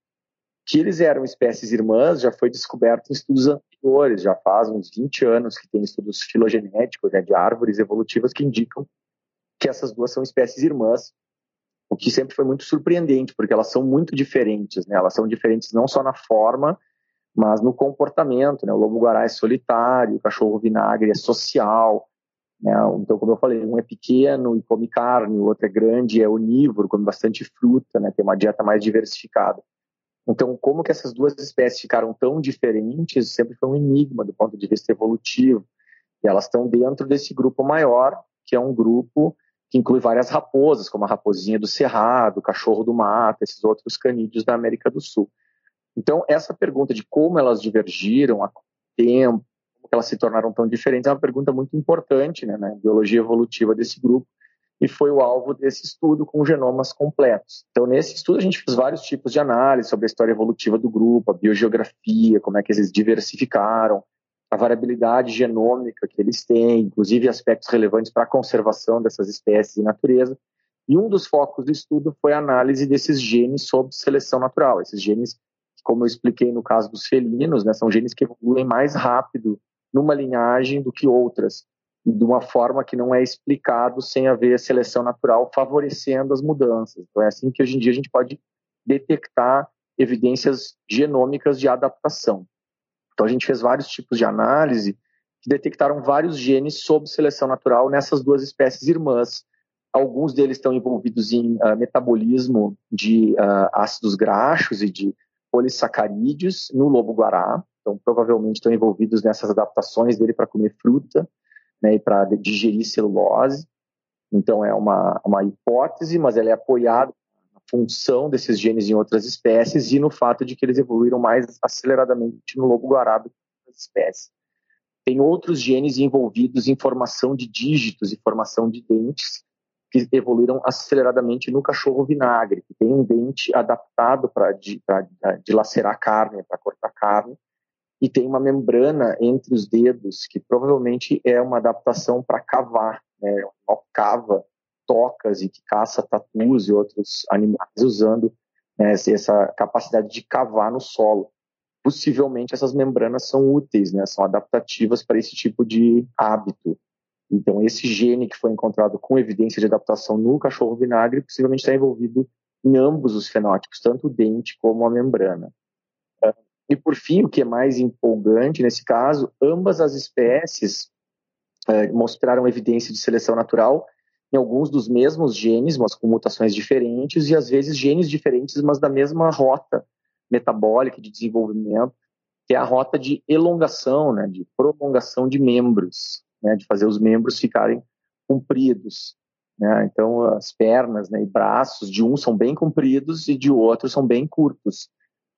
Que eles eram espécies irmãs já foi descoberto em estudos já faz uns 20 anos que tem estudos filogenéticos né, de árvores evolutivas que indicam que essas duas são espécies irmãs, o que sempre foi muito surpreendente, porque elas são muito diferentes, né? Elas são diferentes não só na forma, mas no comportamento, né? O lobo-guará é solitário, o cachorro vinagre é social, Né? Então, como eu falei, um é pequeno e come carne, o outro é grande e é onívoro, come bastante fruta, né? tem uma dieta mais diversificada. Então, como que essas duas espécies ficaram tão diferentes sempre foi um enigma do ponto de vista evolutivo. E elas estão dentro desse grupo maior, que é um grupo que inclui várias raposas, como a raposinha do cerrado, o cachorro do mato, esses outros canídeos da América do Sul. Então, essa pergunta de como elas divergiram, há tempo, como elas se tornaram tão diferentes, é uma pergunta muito importante né, na biologia evolutiva desse grupo e foi o alvo desse estudo com genomas completos. Então, nesse estudo, a gente fez vários tipos de análise sobre a história evolutiva do grupo, a biogeografia, como é que eles diversificaram, a variabilidade genômica que eles têm, inclusive aspectos relevantes para a conservação dessas espécies em natureza. E um dos focos do estudo foi a análise desses genes sob seleção natural. Esses genes, como eu expliquei no caso dos felinos, né, são genes que evoluem mais rápido numa linhagem do que outras de uma forma que não é explicado sem haver seleção natural favorecendo as mudanças. Então é assim que hoje em dia a gente pode detectar evidências genômicas de adaptação. Então a gente fez vários tipos de análise que detectaram vários genes sob seleção natural nessas duas espécies irmãs. Alguns deles estão envolvidos em uh, metabolismo de uh, ácidos graxos e de polissacarídeos no lobo-guará, então provavelmente estão envolvidos nessas adaptações dele para comer fruta né, para digerir celulose. Então é uma, uma hipótese, mas ela é apoiada na função desses genes em outras espécies e no fato de que eles evoluíram mais aceleradamente no lobo-guará do que outras espécies. Tem outros genes envolvidos em formação de dígitos e formação de dentes que evoluíram aceleradamente no cachorro vinagre, que tem um dente adaptado para dilacerar carne, para cortar carne, e tem uma membrana entre os dedos que provavelmente é uma adaptação para cavar, né? O cava tocas e que caça tatus e outros animais usando né, essa capacidade de cavar no solo. Possivelmente essas membranas são úteis, né? São adaptativas para esse tipo de hábito. Então esse gene que foi encontrado com evidência de adaptação no cachorro vinagre possivelmente está envolvido em ambos os fenótipos, tanto o dente como a membrana. E por fim, o que é mais empolgante nesse caso, ambas as espécies é, mostraram evidência de seleção natural em alguns dos mesmos genes, mas com mutações diferentes, e às vezes genes diferentes, mas da mesma rota metabólica de desenvolvimento, que é a rota de elongação, né, de prolongação de membros, né, de fazer os membros ficarem compridos. Né? Então, as pernas né, e braços de um são bem compridos e de outro são bem curtos.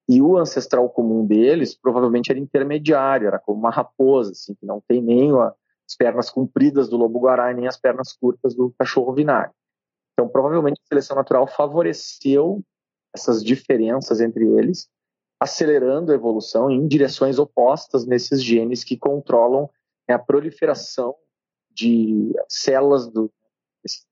E o ancestral comum deles provavelmente era intermediário, era como uma raposa, assim, que não tem nem as pernas compridas do lobo-guará nem as pernas curtas do cachorro vinagre. Então, provavelmente a seleção natural favoreceu essas diferenças entre eles, acelerando a evolução em direções opostas nesses genes que controlam né, a proliferação de células do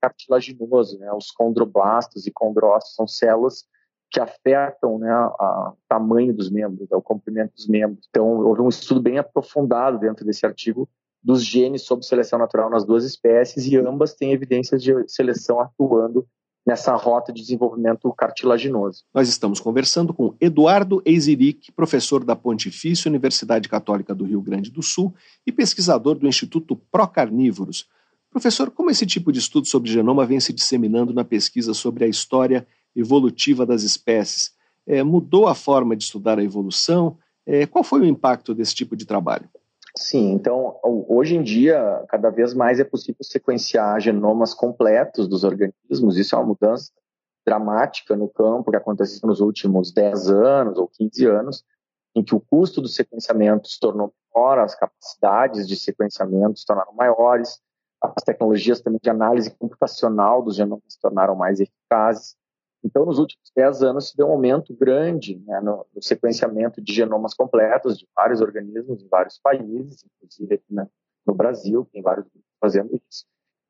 cartilaginoso, né, os condroblastos e condrócitos são células que afetam né, o tamanho dos membros, né, o comprimento dos membros. Então, houve um estudo bem aprofundado dentro desse artigo dos genes sob seleção natural nas duas espécies e ambas têm evidências de seleção atuando nessa rota de desenvolvimento cartilaginoso. Nós estamos conversando com Eduardo Eiziric, professor da Pontifícia Universidade Católica do Rio Grande do Sul e pesquisador do Instituto Procarnívoros. Professor, como esse tipo de estudo sobre genoma vem se disseminando na pesquisa sobre a história evolutiva das espécies. É, mudou a forma de estudar a evolução? É, qual foi o impacto desse tipo de trabalho? Sim, então hoje em dia cada vez mais é possível sequenciar genomas completos dos organismos. Isso é uma mudança dramática no campo que aconteceu nos últimos 10 anos ou 15 anos, em que o custo do sequenciamento se tornou menor, as capacidades de sequenciamento se tornaram maiores, as tecnologias também de análise computacional dos genomas se tornaram mais eficazes. Então, nos últimos 10 anos, se deu um aumento grande né, no, no, sequenciamento de genomas completos de vários organismos em vários países, inclusive aqui né, no Brasil, tem vários fazendo isso.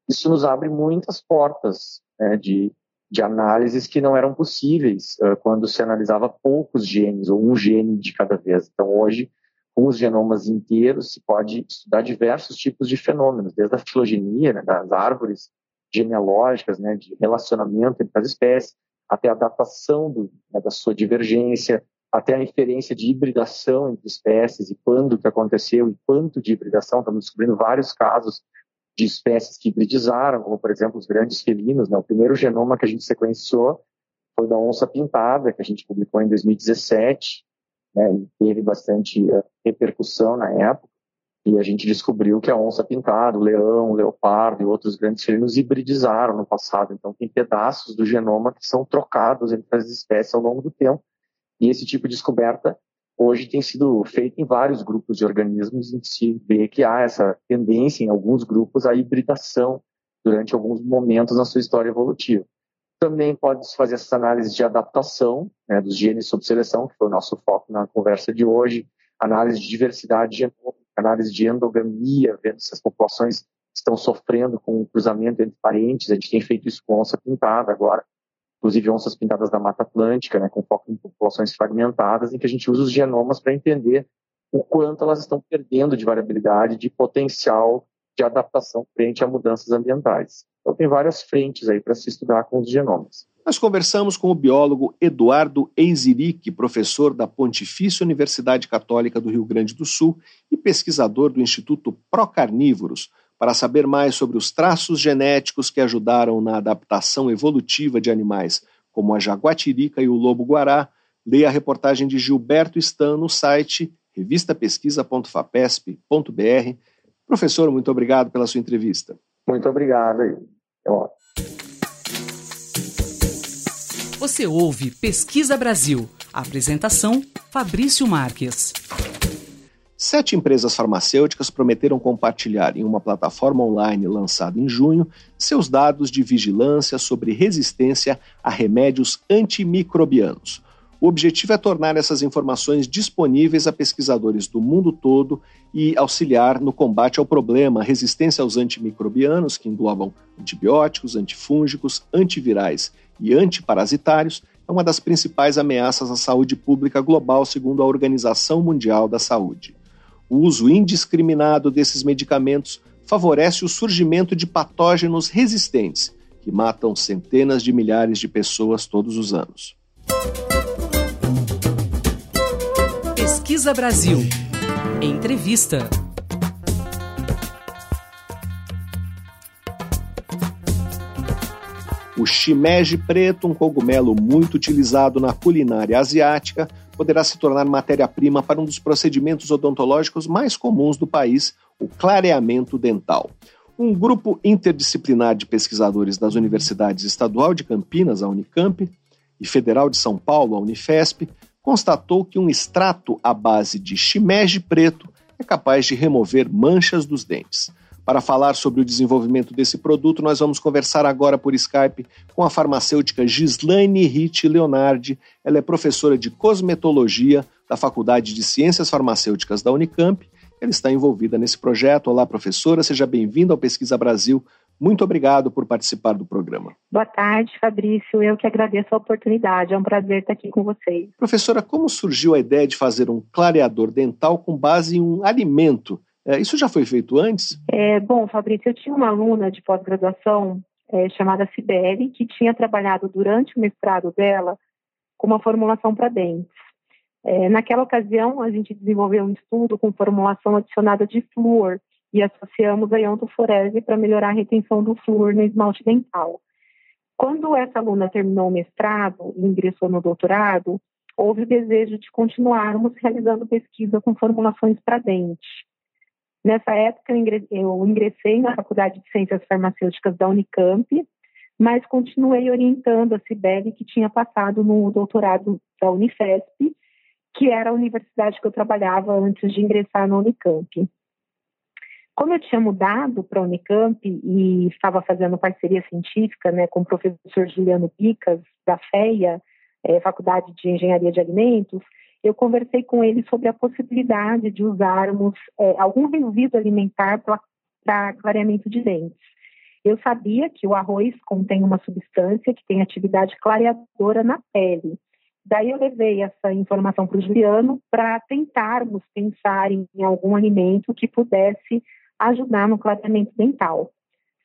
Isso nos abre muitas portas né, de, de análises que não eram possíveis uh, quando se analisava poucos genes, ou um gene de cada vez. Então, hoje, com os genomas inteiros, se pode estudar diversos tipos de fenômenos, desde a filogenia, né, das árvores genealógicas, né, de relacionamento entre as espécies, até a datação do, né, da sua divergência, até a inferência de hibridação entre espécies e quando que aconteceu e quanto de hibridação. Estamos descobrindo vários casos de espécies que hibridizaram, como, por exemplo, os grandes felinos. Né? O primeiro genoma que a gente sequenciou foi da onça pintada, que a gente publicou em 2017, né? e teve bastante uh, repercussão na época. E a gente descobriu que a onça pintada, o leão, o leopardo e outros grandes felinos hibridizaram no passado. Então, tem pedaços do genoma que são trocados entre as espécies ao longo do tempo. E esse tipo de descoberta hoje tem sido feito em vários grupos de organismos, em que se vê que há essa tendência em alguns grupos à hibridação durante alguns momentos na sua história evolutiva. Também pode-se fazer essas análises de adaptação né, dos genes sob seleção, que foi o nosso foco na conversa de hoje, análise de diversidade genômica, análise de endogamia, vendo se as populações estão sofrendo com o cruzamento entre parentes. A gente tem feito isso com onça pintada agora, inclusive onças pintadas da Mata Atlântica, né, com foco em populações fragmentadas, em que a gente usa os genomas para entender o quanto elas estão perdendo de variabilidade, de potencial de adaptação frente a mudanças ambientais. Então tem várias frentes aí para se estudar com os genomas. Nós conversamos com o biólogo Eduardo Eiziric, professor da Pontifícia Universidade Católica do Rio Grande do Sul e pesquisador do Instituto Procarnívoros, para saber mais sobre os traços genéticos que ajudaram na adaptação evolutiva de animais como a jaguatirica e o lobo-guará, leia a reportagem de Gilberto Stan no site revistapesquisa.fapesp.br. Professor, muito obrigado pela sua entrevista. Muito obrigado. Aí. Você ouve Pesquisa Brasil. Apresentação: Fabrício Marques. Sete empresas farmacêuticas prometeram compartilhar em uma plataforma online lançada em junho seus dados de vigilância sobre resistência a remédios antimicrobianos. O objetivo é tornar essas informações disponíveis a pesquisadores do mundo todo e auxiliar no combate ao problema resistência aos antimicrobianos, que englobam antibióticos, antifúngicos, antivirais e antiparasitários, é uma das principais ameaças à saúde pública global, segundo a Organização Mundial da Saúde. O uso indiscriminado desses medicamentos favorece o surgimento de patógenos resistentes, que matam centenas de milhares de pessoas todos os anos. Pesquisa Brasil. Entrevista. O shimeji preto, um cogumelo muito utilizado na culinária asiática, poderá se tornar matéria-prima para um dos procedimentos odontológicos mais comuns do país, o clareamento dental. Um grupo interdisciplinar de pesquisadores das universidades estadual de Campinas, a Unicamp, e Federal de São Paulo, a Unifesp, constatou que um extrato à base de shimeji preto é capaz de remover manchas dos dentes. Para falar sobre o desenvolvimento desse produto, nós vamos conversar agora por Skype com a farmacêutica Gislaine Ritt Leonardi. Ela é professora de cosmetologia da Faculdade de Ciências Farmacêuticas da Unicamp. Ela está envolvida nesse projeto. Olá, professora, seja bem-vinda ao Pesquisa Brasil. Muito obrigado por participar do programa. Boa tarde, Fabrício. Eu que agradeço a oportunidade. É um prazer estar aqui com vocês. Professora, como surgiu a ideia de fazer um clareador dental com base em um alimento? É, isso já foi feito antes? É, bom, Fabrício, eu tinha uma aluna de pós-graduação é, chamada Sibeli, que tinha trabalhado durante o mestrado dela com uma formulação para dentes. É, naquela ocasião, a gente desenvolveu um estudo com formulação adicionada de flúor, e associamos a iontoforese para melhorar a retenção do flúor no esmalte dental. Quando essa aluna terminou o mestrado e ingressou no doutorado, houve o desejo de continuarmos realizando pesquisa com formulações para dente. Nessa época, eu ingressei na Faculdade de Ciências Farmacêuticas da Unicamp, mas continuei orientando a Cibele, que tinha passado no doutorado da Unifesp, que era a universidade que eu trabalhava antes de ingressar na Unicamp. Como eu tinha mudado para a Unicamp e estava fazendo parceria científica né, com o professor Juliano Picas, da FEA, é, Faculdade de Engenharia de Alimentos, eu conversei com ele sobre a possibilidade de usarmos é, algum resíduo alimentar para clareamento de dentes. Eu sabia que o arroz contém uma substância que tem atividade clareadora na pele. Daí eu levei essa informação para o Juliano para tentarmos pensar em algum alimento que pudesse ajudar no clareamento dental.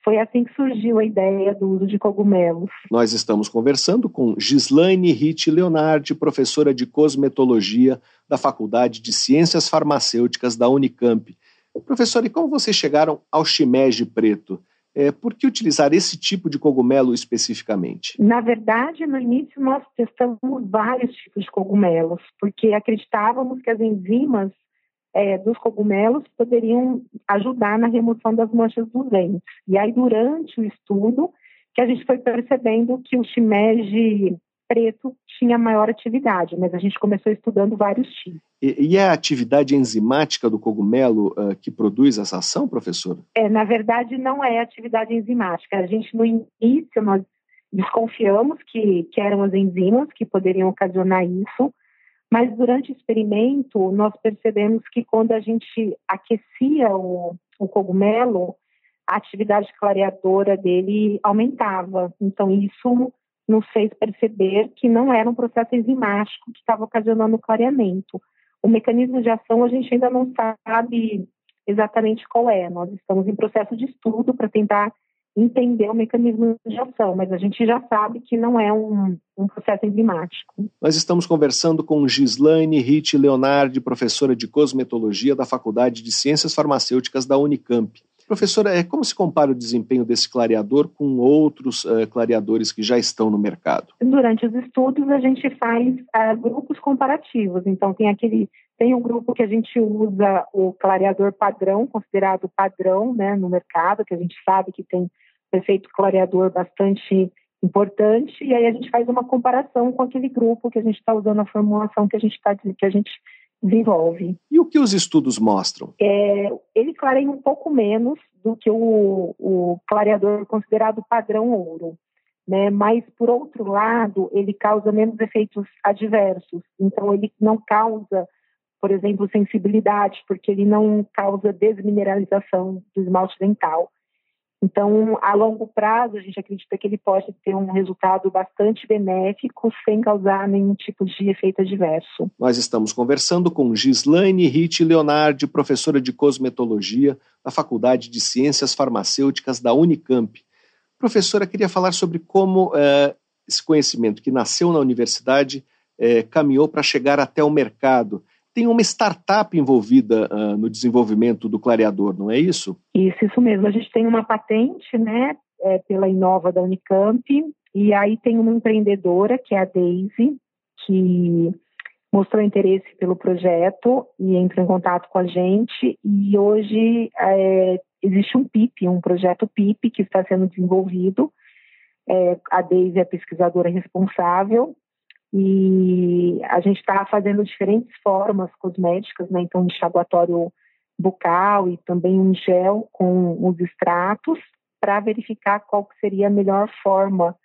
Foi assim que surgiu a ideia do uso de cogumelos. Nós estamos conversando com Gislaine Ritt Leonardi, professora de cosmetologia da Faculdade de Ciências Farmacêuticas da Unicamp. Professor, e como vocês chegaram ao shimeji preto? É, por que utilizar esse tipo de cogumelo especificamente? Na verdade, no início nós testamos vários tipos de cogumelos, porque acreditávamos que as enzimas é, dos cogumelos poderiam ajudar na remoção das manchas dos dentes. E aí, durante o estudo, que a gente foi percebendo que o shimeji preto tinha maior atividade, mas a gente começou estudando vários tipos. E, e é a atividade enzimática do cogumelo uh, que produz essa ação, professor? É, na verdade, não é atividade enzimática. A gente, no início, nós desconfiamos que, que eram as enzimas que poderiam ocasionar isso, mas durante o experimento, nós percebemos que quando a gente aquecia o, o cogumelo, a atividade clareadora dele aumentava. Então, isso nos fez perceber que não era um processo enzimático que estava ocasionando o clareamento. O mecanismo de ação a gente ainda não sabe exatamente qual é. Nós estamos em processo de estudo para tentar entender o mecanismo de ação, mas a gente já sabe que não é um, um processo enzimático. Nós estamos conversando com Gislaine Ritt Leonardi, professora de cosmetologia da Faculdade de Ciências Farmacêuticas da Unicamp. Professora, é, como se compara o desempenho desse clareador com outros uh, clareadores que já estão no mercado? Durante os estudos, a gente faz uh, grupos comparativos. Então, tem aquele tem um grupo que a gente usa o clareador padrão, considerado padrão né, no mercado, que a gente sabe que tem efeito clareador bastante importante, e aí a gente faz uma comparação com aquele grupo que a gente está usando a formulação que a gente está que a gente desenvolve. E o que os estudos mostram? É, ele clareia um pouco menos do que o, o clareador considerado padrão ouro. Né? Mas, por outro lado, ele causa menos efeitos adversos. Então, ele não causa, por exemplo, sensibilidade, porque ele não causa desmineralização do esmalte dental. Então, a longo prazo, a gente acredita que ele pode ter um resultado bastante benéfico sem causar nenhum tipo de efeito adverso. Nós estamos conversando com Gislaine Ritt Leonardi, professora de cosmetologia da Faculdade de Ciências Farmacêuticas da Unicamp. Professora, queria falar sobre como eh, esse conhecimento que nasceu na universidade eh, caminhou para chegar até o mercado tem uma startup envolvida uh, no desenvolvimento do clareador, não é isso? Isso, isso mesmo. A gente tem uma patente, né, é, pela Inova da Unicamp, e aí tem uma empreendedora, que é a Daisy, que mostrou interesse pelo projeto e entrou em contato com a gente. E hoje é, existe um PIP, um projeto PIP que está sendo desenvolvido. É, a Daisy é a pesquisadora responsável e a gente está fazendo diferentes formas cosméticas, né? Então, enxaguatório bucal e também um gel com os extratos para verificar qual seria a melhor forma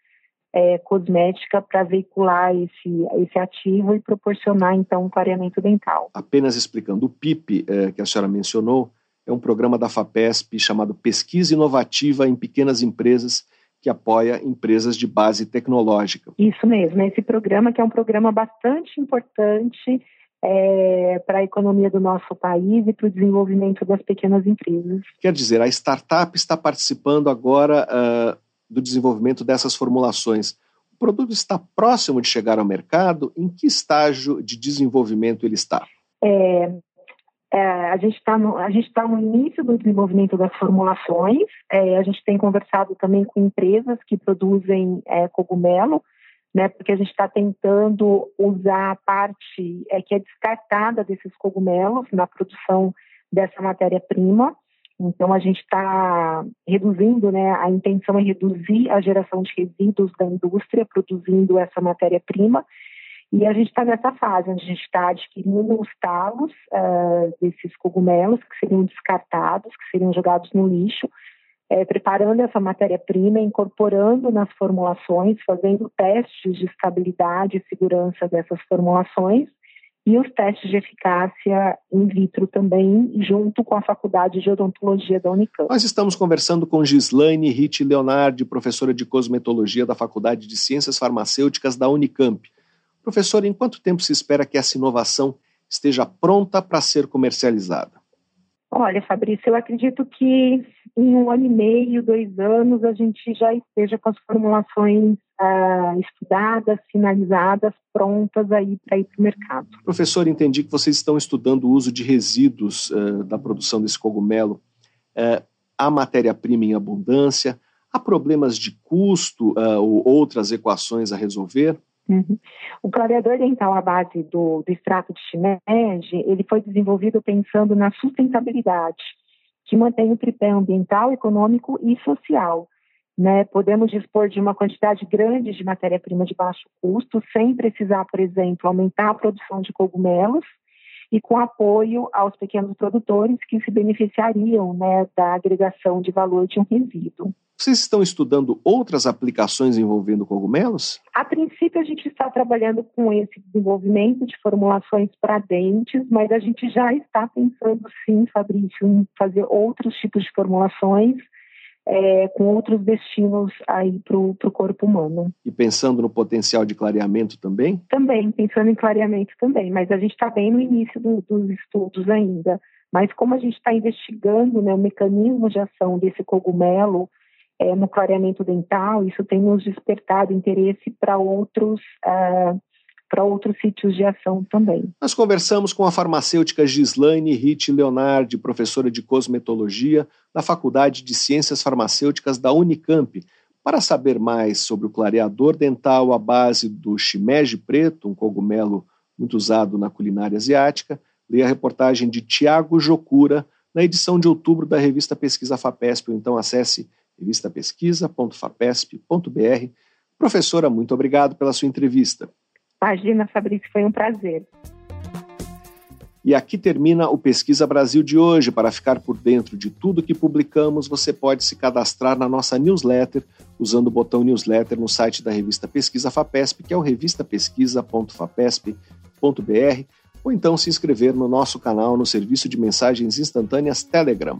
é, cosmética para veicular esse, esse ativo e proporcionar, então, um clareamento dental. Apenas explicando, o PIP, é, que a senhora mencionou, é um programa da FAPESP chamado Pesquisa Inovativa em Pequenas Empresas, que apoia empresas de base tecnológica. Isso mesmo, esse programa que é um programa bastante importante é, para a economia do nosso país e para o desenvolvimento das pequenas empresas. Quer dizer, a startup está participando agora uh, do desenvolvimento dessas formulações. O produto está próximo de chegar ao mercado? Em que estágio de desenvolvimento ele está? É, é, a gente está no, a gente tá no início do desenvolvimento das formulações. É, a gente tem conversado também com empresas que produzem é, cogumelo, né? Porque a gente está tentando usar a parte é, que é descartada desses cogumelos na produção dessa matéria-prima. Então a gente está reduzindo, né? A intenção é reduzir a geração de resíduos da indústria produzindo essa matéria-prima e a gente está nessa fase, onde a gente está adquirindo os talos uh, desses cogumelos que seriam descartados, que seriam jogados no lixo, é, preparando essa matéria-prima, incorporando nas formulações, fazendo testes de estabilidade e segurança dessas formulações e os testes de eficácia in vitro também, junto com a Faculdade de Odontologia da Unicamp. Nós estamos conversando com Gislaine Ritt Leonardi, professora de cosmetologia da Faculdade de Ciências Farmacêuticas da Unicamp. Professor, em quanto tempo se espera que essa inovação esteja pronta para ser comercializada? Olha, Fabrício, eu acredito que em um ano e meio, dois anos, a gente já esteja com as formulações uh, estudadas, finalizadas, prontas aí para ir para o mercado. Professor, entendi que vocês estão estudando o uso de resíduos uh, da produção desse cogumelo. Uh, há matéria-prima em abundância? Há problemas de custo ou outras equações a resolver? Uhum. O clareador dental à base do, do extrato de shimeji, ele foi desenvolvido pensando na sustentabilidade, que mantém o tripé ambiental, econômico e social. Né? Podemos dispor de uma quantidade grande de matéria-prima de baixo custo, sem precisar, por exemplo, aumentar a produção de cogumelos, e com apoio aos pequenos produtores que se beneficiariam né, da agregação de valor de um resíduo. Vocês estão estudando outras aplicações envolvendo cogumelos? A princípio, a gente está trabalhando com esse desenvolvimento de formulações para dentes, mas a gente já está pensando, sim, Fabrício, em fazer outros tipos de formulações é, com outros destinos aí para o corpo humano. E pensando no potencial de clareamento também? Também, pensando em clareamento também, mas a gente está bem no início do, dos estudos ainda. Mas como a gente está investigando né, o mecanismo de ação desse cogumelo, é, no clareamento dental, isso tem nos despertado interesse para outros uh, para outros sítios de ação também. Nós conversamos com a farmacêutica Gislaine Ritt Leonardi, professora de cosmetologia na Faculdade de Ciências Farmacêuticas da Unicamp, para saber mais sobre o clareador dental à base do shimeji preto, um cogumelo muito usado na culinária asiática, leia a reportagem de Tiago Jocura na edição de outubro da revista Pesquisa FAPESP, ou então acesse revistapesquisa.fapesp.br. Professora, muito obrigado pela sua entrevista. Imagina, Fabrício, foi um prazer. E aqui termina o Pesquisa Brasil de hoje. Para ficar por dentro de tudo que publicamos, você pode se cadastrar na nossa newsletter usando o botão newsletter no site da revista Pesquisa FAPESP, que é o revistapesquisa.fapesp.br, ou então se inscrever no nosso canal no serviço de mensagens instantâneas Telegram